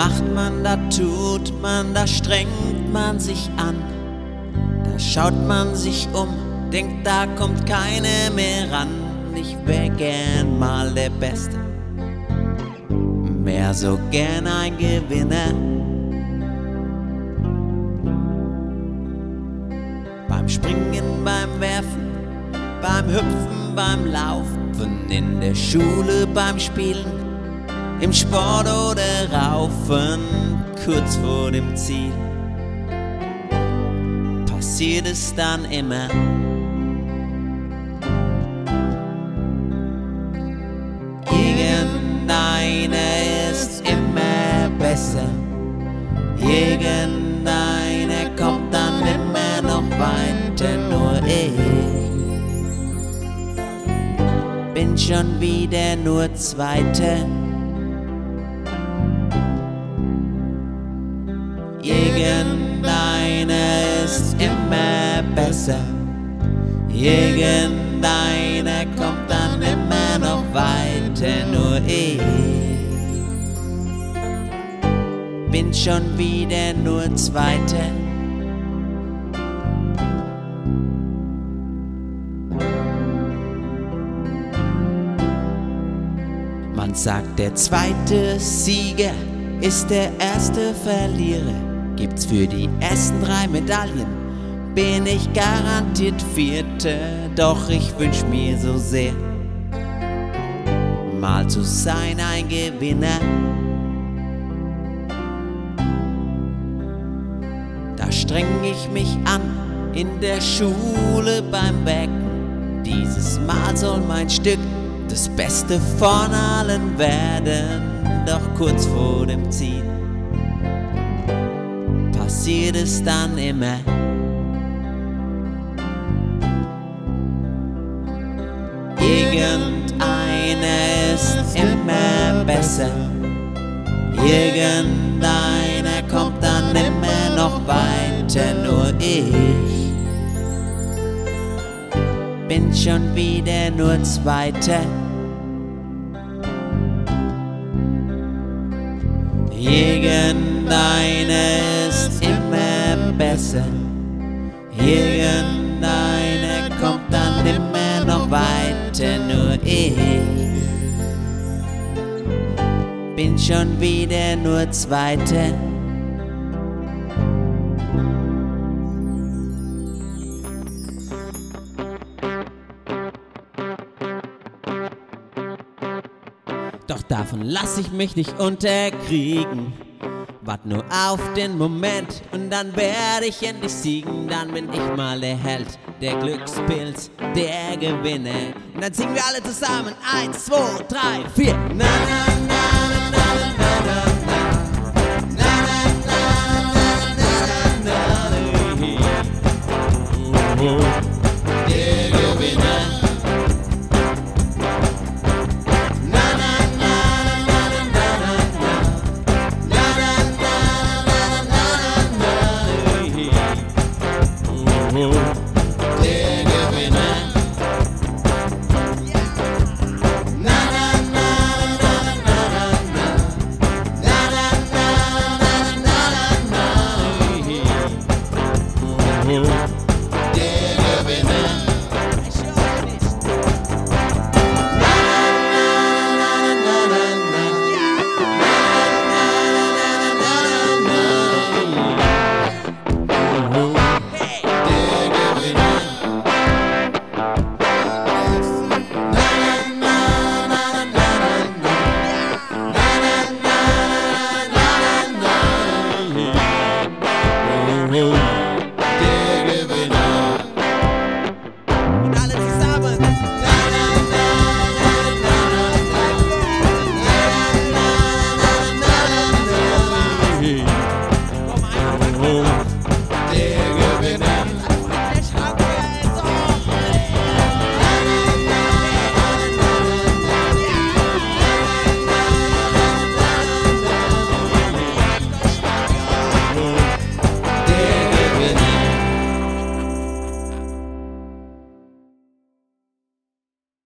macht man, da tut man, da strengt man sich an. Da schaut man sich um, denkt, da kommt keine mehr ran. Ich wär gern mal der Beste, mehr so gern ein Gewinner. Beim Springen, beim Werfen, beim Hüpfen, beim Laufen, in der Schule, beim Spielen, im Sport oder Raufen, kurz vor dem Ziel. Passiert es dann immer. Irgendeiner ist immer besser. Irgendeiner kommt dann immer noch weiter, nur ich bin schon wieder nur Zweiter. Irgendeiner ist immer besser. Irgendeiner kommt dann immer noch weiter, nur ich bin schon wieder nur Zweiter. Man sagt, der zweite Sieger ist der erste Verlierer. Gibt's für die ersten drei Medaillen, bin ich garantiert Vierte. Doch ich wünsch mir so sehr, mal zu sein ein Gewinner. Da streng ich mich an in der Schule beim Wecken. Dieses Mal soll mein Stück das Beste von allen werden, doch kurz vor dem Ziel passiert es dann immer. Irgendeiner ist immer besser. Irgendeiner kommt dann immer noch weiter, nur ich bin schon wieder nur Zweiter. Irgendeiner ist immer besser. Irgendeiner kommt dann immer noch weiter, nur ich bin schon wieder nur Zweiter. Doch davon lass ich mich nicht unterkriegen. Wart nur auf den Moment und dann werde ich endlich siegen. Dann bin ich mal der Held, der Glückspilz, der Gewinner. Und dann singen wir alle zusammen. Eins, zwei, drei, vier. Na, na, na,